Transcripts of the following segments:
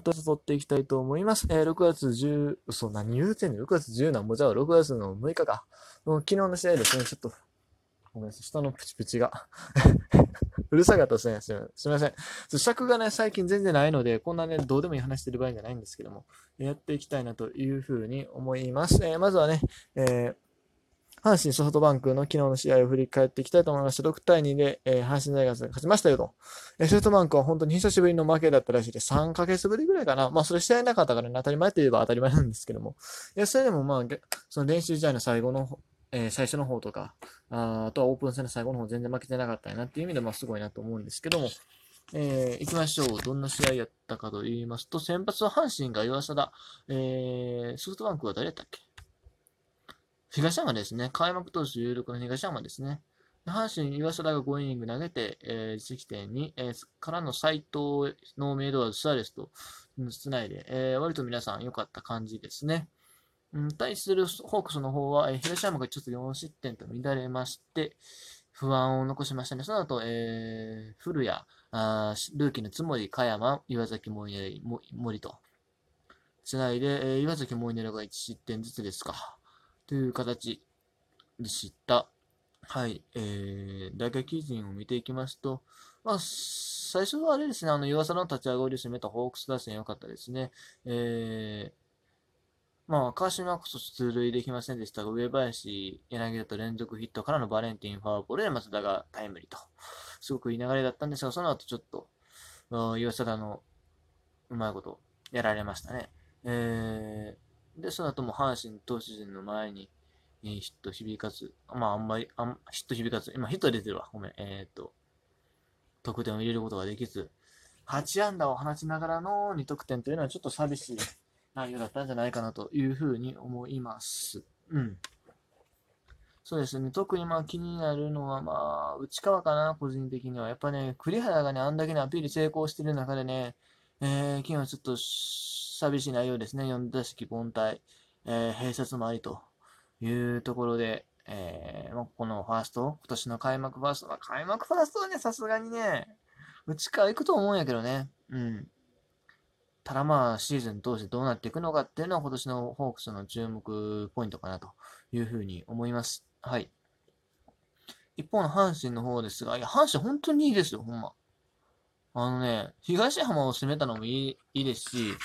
と撮っていきたいと思います。えー、6月10、嘘、何？言うてんの ?6 月10なんぼじゃあ6月の6日か。もう昨日の試合ですね、ちょっと、ごめんなさい、下のプチプチが。うるさかったですね。すみません。尺がね、最近全然ないので、こんなね、どうでもいい話してる場合じゃないんですけども、やっていきたいなというふうに思います。えー、まずはね、えー阪神ソフトバンクの昨日の試合を振り返っていきたいと思います。6対2で、えー、阪神大学が勝ちましたよと。えー、ソフトバンクは本当に久しぶりの負けだったらしいです。3ヶ月ぶりぐらいかな。まあ、それ試合なかったからね、当たり前といえば当たり前なんですけども。いや、それでもまあ、その練習試合の最後の、えー、最初の方とか、ああとはオープン戦の最後の方全然負けてなかったなっていう意味で、まあ、すごいなと思うんですけども。えー、行きましょう。どんな試合やったかと言いますと、先発は阪神が岩貞、えー、ソフトバンクは誰やったっけ？東山ですね。開幕投手有力の東山ですね。阪神、岩貞が5イニング投げて、えー、実績点に、えー、からの斎藤、ノーメイドワーズ、スアレスとつないで、えー、割と皆さん良かった感じですね。うん、対するホークスの方は、えー、東山がちょっと4失点と乱れまして、不安を残しましたね。その後、えー、古谷、あルーキーの津森、香山、岩崎森森と、つないで、えー、岩崎森ネが1失点ずつですか。という形でした。はい。えー、大学基準を見ていきますと、まあ、最初はあれですね、あの、岩佐の立ち上がりを攻めたホークス打線良かったですね。えー、まあ、川島こそ出塁できませんでしたが、上林、柳田と連続ヒットからのバレンティン、ファーボールで松田がタイムリーと、すごくいい流れだったんですが、その後ちょっと、岩佐のうまいことやられましたね。えー、で、その後も阪神投手陣の前に、えー、ヒット響かず、まああんまり、あんヒット響かず、今ヒット出てるわ、ごめん、えー、っと、得点を入れることができず、8安打を放ちながらの2得点というのはちょっと寂しい内容だったんじゃないかなというふうに思います。うん。そうですね。特にまあ気になるのはまあ、内川かな、個人的には。やっぱね、栗原がね、あんだけのアピール成功してる中でね、えー、昨日ちょっと、寂しい内容ですね。4打席凡退、えー、併殺もありというところで、えー、このファースト、今年の開幕ファースト、まあ、開幕ファーストはね、さすがにね、うちから行くと思うんやけどね。うん。ただまあ、シーズン通してどうなっていくのかっていうのは今年のホークスの注目ポイントかなというふうに思います。はい。一方の阪神の方ですが、いや、阪神本当にいいですよ、ほんま。あのね、東浜を攻めたのもいいいいですし、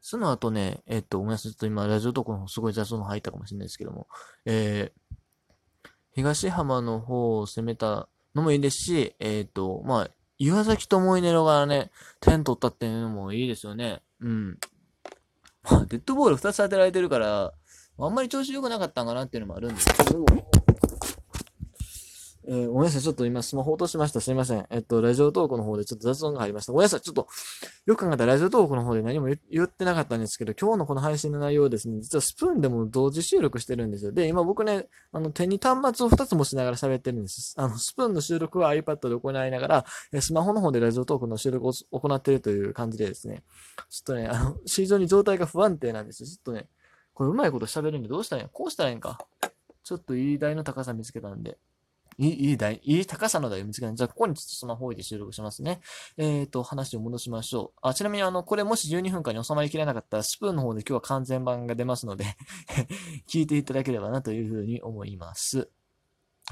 その後ね、えっと、ごめんなさい。ちょっと今、ラジオトークのすごい雑音入ったかもしれないですけども、えー、東浜の方を攻めたのもいいですし、えっ、と、まあ、岩崎とモイネロがね、点取ったっていうのもいいですよね。うん。まあ、デッドボール2つ当てられてるから、あんまり調子良くなかったんかなっていうのもあるんですけど、えー、ごめんなさい。ちょっと今スマホ落としました。すいません。えっと、ラジオトークの方でちょっと雑音が入りました。ごめんなさい。ちょっと、よく考えたらラジオトークの方で何も言ってなかったんですけど、今日のこの配信の内容はですね、実はスプーンでも同時収録してるんですよ。で、今僕ね、あの、手に端末を2つ持ちながら喋ってるんです。あの、スプーンの収録は iPad で行いながら、スマホの方でラジオトークの収録を行ってるという感じでですね、ちょっとね、あの、非常に状態が不安定なんですよ。ちょっとね、これうまいこと喋るんでどうしたらいいんこうしたらいいんか。ちょっといい台の高さ見つけたんで。いい、いい台、いい高さの台を見つけたじゃあ、ここにちょっとスマホ置いて収録しますね。えっ、ー、と、話を戻しましょう。あ、ちなみにあの、これもし12分間に収まりきれなかったら、スプーンの方で今日は完全版が出ますので 聞いていただければなというふうに思います。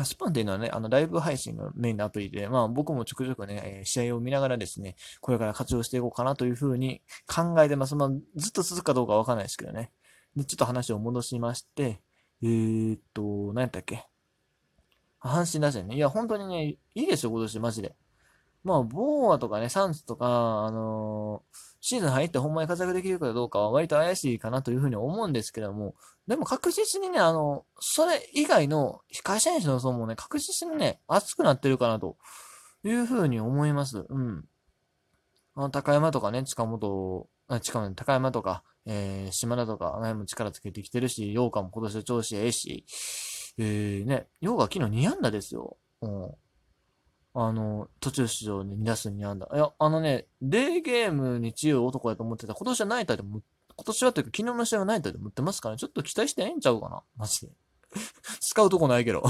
スプーンっていうのはね、あの、ライブ配信がメインのアプリで、まあ僕もちょくちょくね、試合を見ながらですね、これから活用していこうかなというふうに考えてます。まあ、ずっと続くかどうかわかんないですけどね。で、ちょっと話を戻しまして、えー、っと、何やったっけ？阪神打線ね。いや、本当にね、いいですよ、今年、マジで。まあ、ボーアとかね、サンズとか、あのー、シーズン入ってほんまに活躍できるかどうかは割と怪しいかなというふうに思うんですけども、でも確実にね、あの、それ以外の控え選手の層もね、確実にね、熱くなってるかなというふうに思います。うん。あ、高山とかね、近本、あ、近本、高山とか、えー、島田とか、あの辺も力つけてきてるし、洋館も今年調子ええし、えー、ね、ヨガ昨日2安打ですよ。うん。あの、途中出場に2打数2安打。いや、あのね、デーゲームに強い男やと思ってた。今年はナイターでも、今年はというか昨日の試合はナイターで持ってますからね。ちょっと期待してええんちゃうかなマジで。使うとこないけど。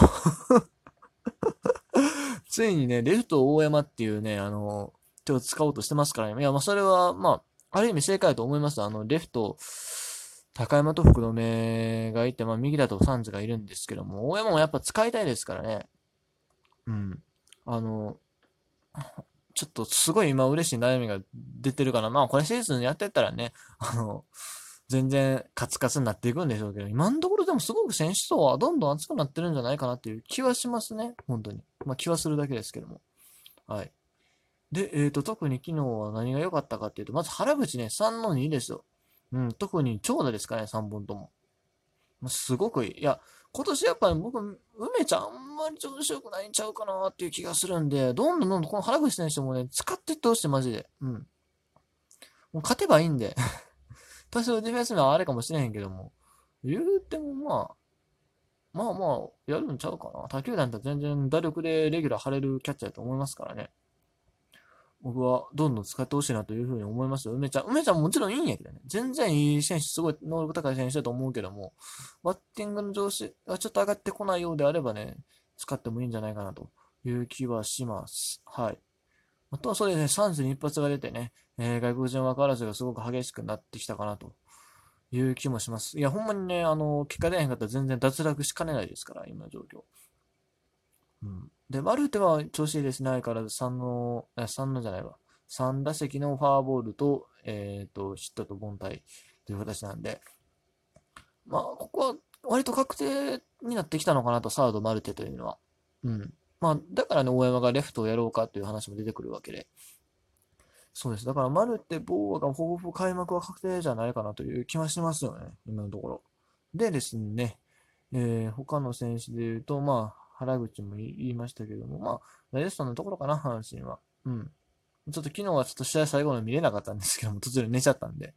ついにね、レフト大山っていうね、あの、手を使おうとしてますからね。いや、まあ、それは、まあ、ある意味正解だと思います。あの、レフト、高山と福留がいて、まあ、右だとサンズがいるんですけども、大山もやっぱ使いたいですからね。うん。あの、ちょっとすごい今嬉しい悩みが出てるから、まあこれシーズンやってったらね、あの、全然カツカツになっていくんでしょうけど、今のところでもすごく選手層はどんどん熱くなってるんじゃないかなっていう気はしますね。本当に。まあ気はするだけですけども。はい。で、えっ、ー、と、特に昨日は何が良かったかっていうと、まず原口ね、3の2ですよ。うん、特に長打ですかね、3本とも。すごくいい。いや、今年やっぱり僕、梅ちゃんあんまり調子良くないんちゃうかなっていう気がするんで、どんどんどんどんこの原口選手もね、使っていってほしい、マジで。うん。もう勝てばいいんで。多少ディフェンス面はあれかもしれへんけども、言うてもまあ、まあまあ、やるんちゃうかな。他球団と全然打力でレギュラー張れるキャッチャーだと思いますからね。僕はどんどん使ってほしいなというふうに思いますよ。梅ちゃん。梅ちゃんもちろんいいんやけどね。全然いい選手、すごい能力高い選手だと思うけども、バッティングの調子がちょっと上がってこないようであればね、使ってもいいんじゃないかなという気はします。はい。あとはそうですね、サンズに一発が出てね、えー、外国人枠争いがすごく激しくなってきたかなという気もします。いや、ほんまにね、あの、結果出へんかったら全然脱落しかねないですから、今の状況。うん。で、マルテは調子いいですね。相変わらず3の、3のじゃないわ。3打席のファーボールと、えっ、ー、と、ヒットと凡退という形なんで、まあ、ここは割と確定になってきたのかなと、サード、マルテというのは。うん。まあ、だからね、大山がレフトをやろうかという話も出てくるわけで。そうです。だから、マルテ、ボーがほぼほぼ開幕は確定じゃないかなという気はしますよね。今のところ。でですね、えー、他の選手で言うと、まあ、原口も言いましたけども、まあ、ライストのところかな、阪神は。うん。ちょっと昨日はちょっと試合最後の見れなかったんですけども、途中で寝ちゃったんで。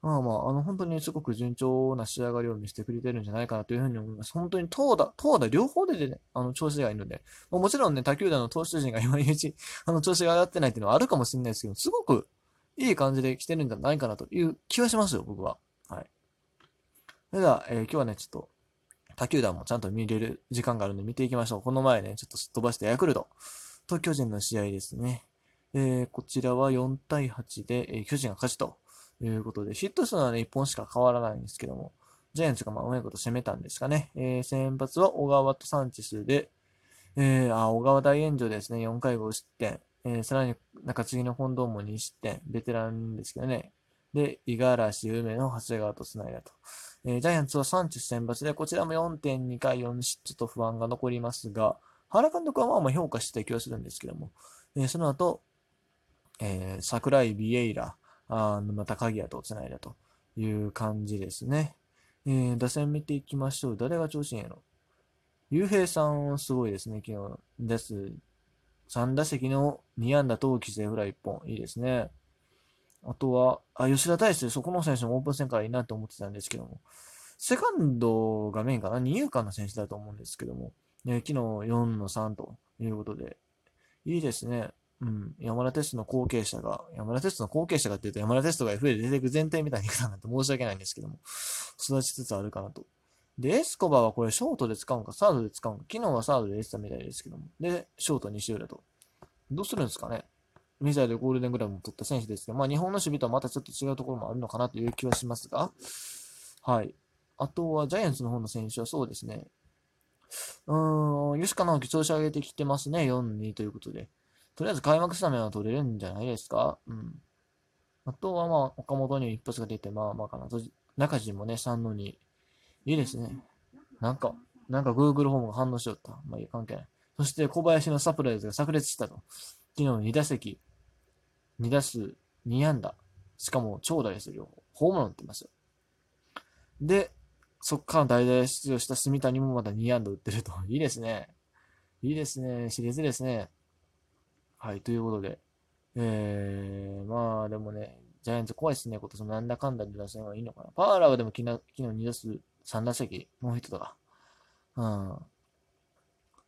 まあまあ、あの、本当にすごく順調な仕上がりを見せてくれてるんじゃないかなというふうに思います。本当に投打、投打両方でね、あの、調子がいいので、ま、もちろんね、他球団の投手陣が今のうち、あの、調子が上がってないっていうのはあるかもしれないですけど、すごくいい感じで来てるんじゃないかなという気はしますよ、僕は。はい。それでは、えー、今日はね、ちょっと、他球団もちゃんと見れる時間があるんで見ていきましょう。この前ね、ちょっとすっ飛ばしてヤクルトと巨人の試合ですね。えー、こちらは4対8で、えー、巨人が勝ちということで、ヒット数はね、1本しか変わらないんですけども、ジャイアンツがまあうまいこと攻めたんですかね。えー、先発は小川とサンチスで、えー、あ、小川大炎上ですね。4回5失点。えー、さらに中継ぎの本堂も2失点。ベテランですけどね。で、五十嵐、梅野、長谷川と繋いだと。えー、ジャイアンツは3チ選抜で、こちらも4.2回4失と不安が残りますが、原監督はまあまあ評価してた気はするんですけども、えー、その後、えー、桜井ビエイラ、あ沼田鍵谷と繋いだという感じですね。えー、打線見ていきましょう。誰が調子いいの？ゆうへいさんすごいですね、昨日。です。3打席の2安打と犠牲フライ1本。いいですね。あとは、あ、吉田大輔、そこの選手もオープン戦からいいなと思ってたんですけども、セカンドがメインかな、二遊間の選手だと思うんですけども、ね、昨日4の3ということで、いいですね。うん。山田テストの後継者が、山田テストの後継者がって言うと山田テストが FA で出ていく前提みたいに言ったなんて申し訳ないんですけども、育ちつつあるかなと。で、エスコバはこれショートで使うんか、サードで使うんか、昨日はサードで出てたみたいですけども、で、ショート西浦と。どうするんですかね？メジャーでゴールデングラブも取った選手ですけど、まあ日本の守備とはまたちょっと違うところもあるのかなという気はしますが、はい。あとはジャイアンツの方の選手はそうですね。うーん、吉川直樹調子上げてきてますね、4-2ということで。とりあえず開幕スタメンは取れるんじゃないですか？うん。あとはまあ、岡本に一発が出て、まあまあかな。中地もね、3の2。いいですね。なんか、なんか Google ホームが反応しよった。まあいい関係ない。そして小林のサプライズが炸裂したと。昨日2打席、2打数2安打。しかも長打ですよ。ホームラン打ってますよ。で、そっから代打出場した住谷もまだ2安打打ってると。いいですね。いいですね。シリーズですね。はい、ということで。えー、まあでもね、ジャイアンツ怖いですね。今年もなんだかんだで出せはいいのかな。パーラーはでも昨日昨日2打数3打席、ノーヒットとか。うん。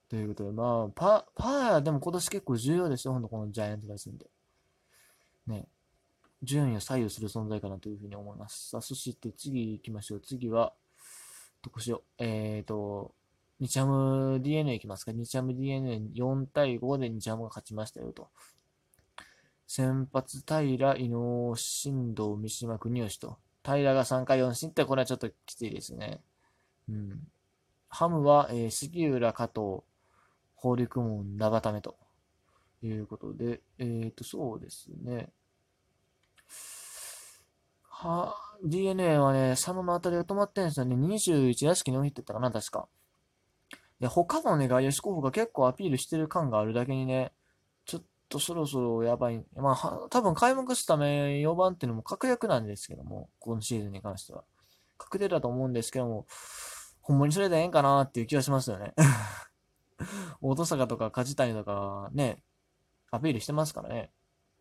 ということで、まあ、パ、パーでも今年結構重要ですよ。ほんとこのジャイアンツ打線で。ね。順位を左右する存在かなというふうに思います。さあ、そして次行きましょう。次は、どこしよう。えーと、日ハム DNA 行きますか。日ハム DNA4 対5で日ハムが勝ちましたよと。先発、平、伊能、新藤、三島、国吉と。平が3回4失点、これはちょっときついですね。うん。ハムは、えー、杉浦、加藤、法陸門、長ためということで、えっ、ー、と、そうですね。は、DNA はね、佐野の当たりが止まってんですよね。21打席ノーヒットったかな、確か。で、他のね、外野手候補が結構アピールしてる感があるだけにね、ちょっとそろそろやばい。まあ、多分開幕すため4番っていうのも確約なんですけども、今シーズンに関しては。確定だと思うんですけども、ほんまにそれでええんかなっていう気がしますよね。大戸坂とか梶谷とかね、アピールしてますからね。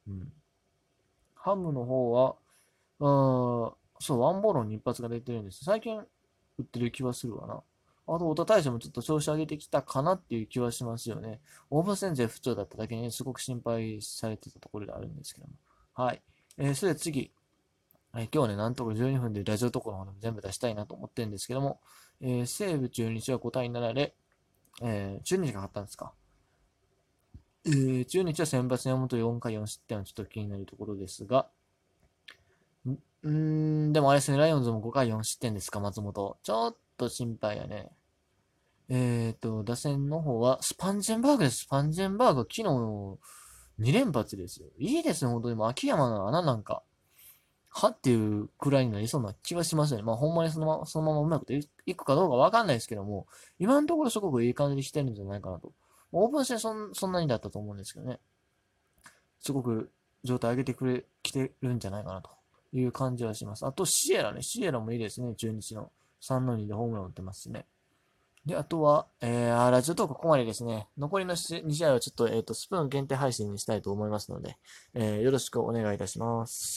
うん。ハムの方は、うん、そう、ワンボールの一発が出てるんです。最近打ってる気はするわな。あと、太田大将もちょっと調子上げてきたかなっていう気はしますよね。オープン戦勢不調だっただけにすごく心配されてたところであるんですけども。はい。えー、それで次。えー、今日ね、なんとか12分でラジオとこの方も全部出したいなと思ってるんですけども、えー、西武中日は5対7で、えー、中日が勝ったんですか。えー、中日は先発山本4回4失点はちょっと気になるところですが、んん、でもあれですね、ライオンズも5回4失点ですか、松本。ちょっと心配やね。えっ、ー、と、打線の方は、スパンジェンバーグです。スパンジェンバーグ、昨日、2連発ですよ。いいですね、本当に。もう秋山の穴なんか、はっていうくらいになりそうな気はしますよね。まあ、ほんまにそのまま、そのままうまくいくかどうかわかんないですけども、今のところすごくいい感じにしてるんじゃないかなと。オープン戦そんそんなにだったと思うんですけどね。すごく状態上げてくれ、来てるんじゃないかなという感じはします。あと、シエラね。シエラもいいですね、中日の。3の2でホームラン打ってますしね。で、あとは、えー、ラジオトークここまでですね。残りの2試合はちょっと、えっ、ー、と、スプーン限定配信にしたいと思いますので、えー、よろしくお願いいたします。